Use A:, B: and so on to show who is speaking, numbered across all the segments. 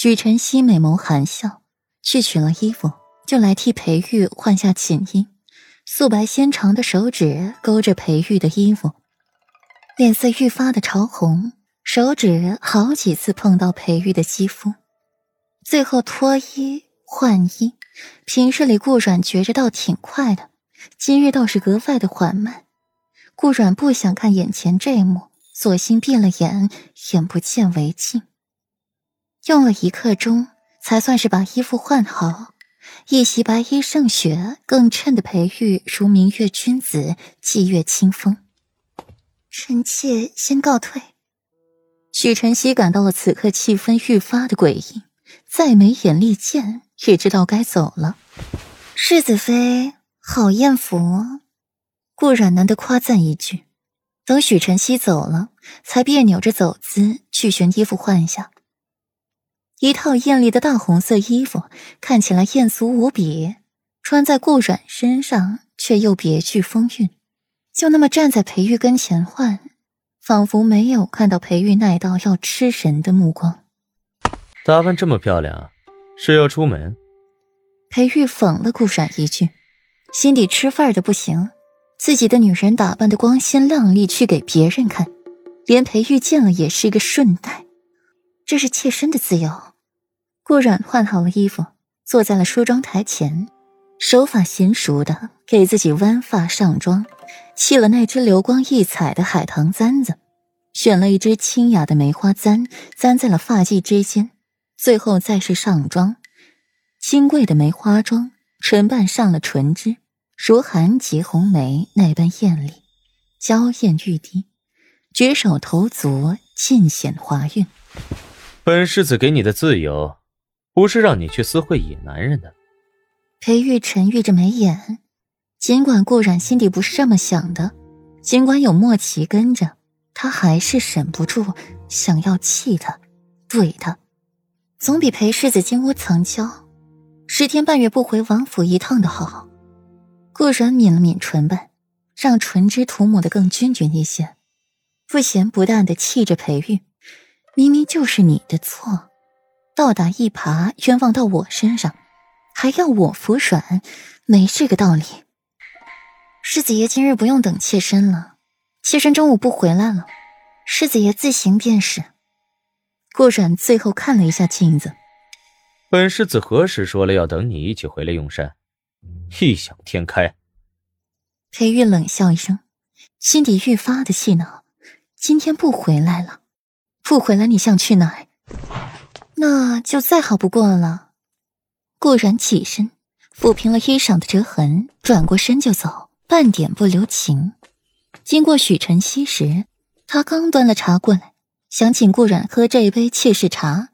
A: 许晨曦美眸含笑，去取了衣服，就来替裴玉换下锦衣。素白纤长的手指勾着裴玉的衣服，脸色愈发的潮红，手指好几次碰到裴玉的肌肤，最后脱衣换衣。平日里顾阮觉着倒挺快的，今日倒是格外的缓慢。顾阮不想看眼前这一幕，索性闭了眼，眼不见为净。用了一刻钟，才算是把衣服换好。一袭白衣胜雪，更衬得裴玉如明月君子，霁月清风。臣妾先告退。许晨曦感到了此刻气氛愈发的诡异，再没眼力见，也知道该走了。世子妃好艳福，顾阮难得夸赞一句。等许晨曦走了，才别扭着走姿去寻衣服换下。一套艳丽的大红色衣服，看起来艳俗无比，穿在顾阮身上却又别具风韵。就那么站在裴玉跟前换，仿佛没有看到裴玉那道要吃人的目光。
B: 打扮这么漂亮，是要出门？
A: 裴玉讽了顾阮一句，心底吃味的不行。自己的女人打扮的光鲜亮丽，去给别人看，连裴玉见了也是一个顺带。这是妾身的自由。顾阮换好了衣服，坐在了梳妆台前，手法娴熟的给自己弯发上妆，系了那只流光溢彩的海棠簪子，选了一支清雅的梅花簪，簪在了发髻之间，最后再是上妆，金贵的梅花妆，唇瓣上了唇脂，如寒结红梅那般艳丽，娇艳欲滴，举手投足尽显华韵。
B: 本世子给你的自由。不是让你去私会野男人的。
A: 裴玉沉郁着眉眼，尽管顾染心底不是这么想的，尽管有莫奇跟着，他还是忍不住想要气他，怼他，总比裴世子金屋藏娇，十天半月不回王府一趟的好。顾染抿了抿唇瓣，让唇脂涂抹的更均匀一些，不咸不淡的气着裴玉，明明就是你的错。倒打一耙，冤枉到我身上，还要我服软，没这个道理。世子爷今日不用等妾身了，妾身中午不回来了，世子爷自行便是。顾阮最后看了一下镜子，
B: 本世子何时说了要等你一起回来用膳？异想天开。
A: 裴玉冷笑一声，心底愈发的气恼。今天不回来了，不回来你想去哪儿？那就再好不过了。顾然起身，抚平了衣裳的折痕，转过身就走，半点不留情。经过许晨曦时，他刚端了茶过来，想请顾然喝这一杯妾室茶，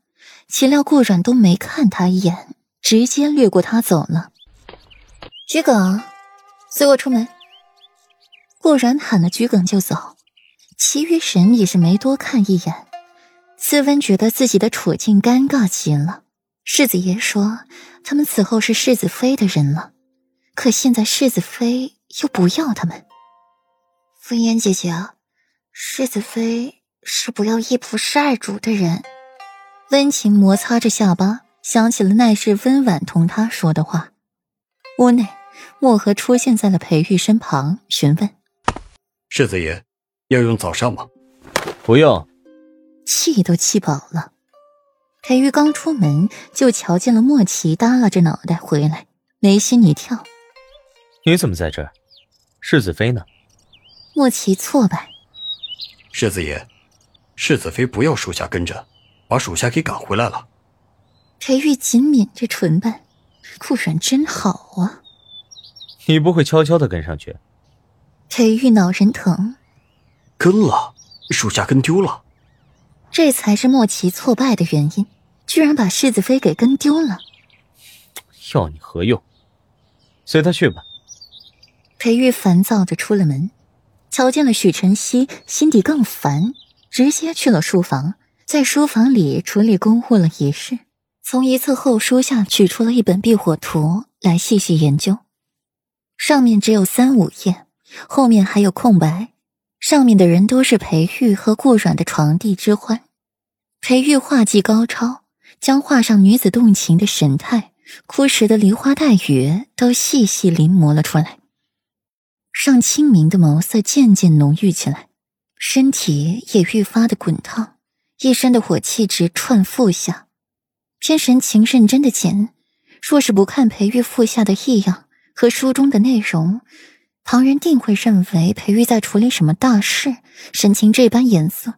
A: 岂料顾然都没看他一眼，直接掠过他走了。桔梗，随我出门。顾然喊了桔梗就走，其余人也是没多看一眼。思温觉得自己的处境尴尬极了。世子爷说他们此后是世子妃的人了，可现在世子妃又不要他们。风烟姐姐，世子妃是不要一仆十二主的人。温情摩擦着下巴，想起了那日温婉同他说的话。屋内，墨荷出现在了裴玉身旁，询问：“
C: 世子爷要用早膳吗？”“
B: 不用。”
A: 气都气饱了，裴玉刚出门就瞧见了莫奇耷拉着脑袋回来，眉心一跳：“
B: 你怎么在这儿？世子妃呢？”
A: 莫奇挫败：“
C: 世子爷，世子妃不要属下跟着，把属下给赶回来了。”
A: 裴玉紧抿着唇瓣：“顾然真好啊。”
B: 你不会悄悄的跟上去？
A: 裴玉脑仁疼：“
C: 跟了，属下跟丢了。”
A: 这才是莫奇挫败的原因，居然把世子妃给跟丢了。
B: 要你何用？随他去吧。
A: 裴玉烦躁着出了门，瞧见了许晨曦，心底更烦，直接去了书房，在书房里处理公务了一事，从一册厚书下取出了一本避火图来细细研究，上面只有三五页，后面还有空白。上面的人都是裴玉和顾阮的床弟之欢。裴玉画技高超，将画上女子动情的神态、枯实的梨花带雨都细细临摹了出来。尚清明的眸色渐渐浓郁起来，身体也愈发的滚烫，一身的火气直窜腹下。偏神情认真的简，若是不看裴玉腹下的异样和书中的内容，旁人定会认为裴玉在处理什么大事，神情这般严肃。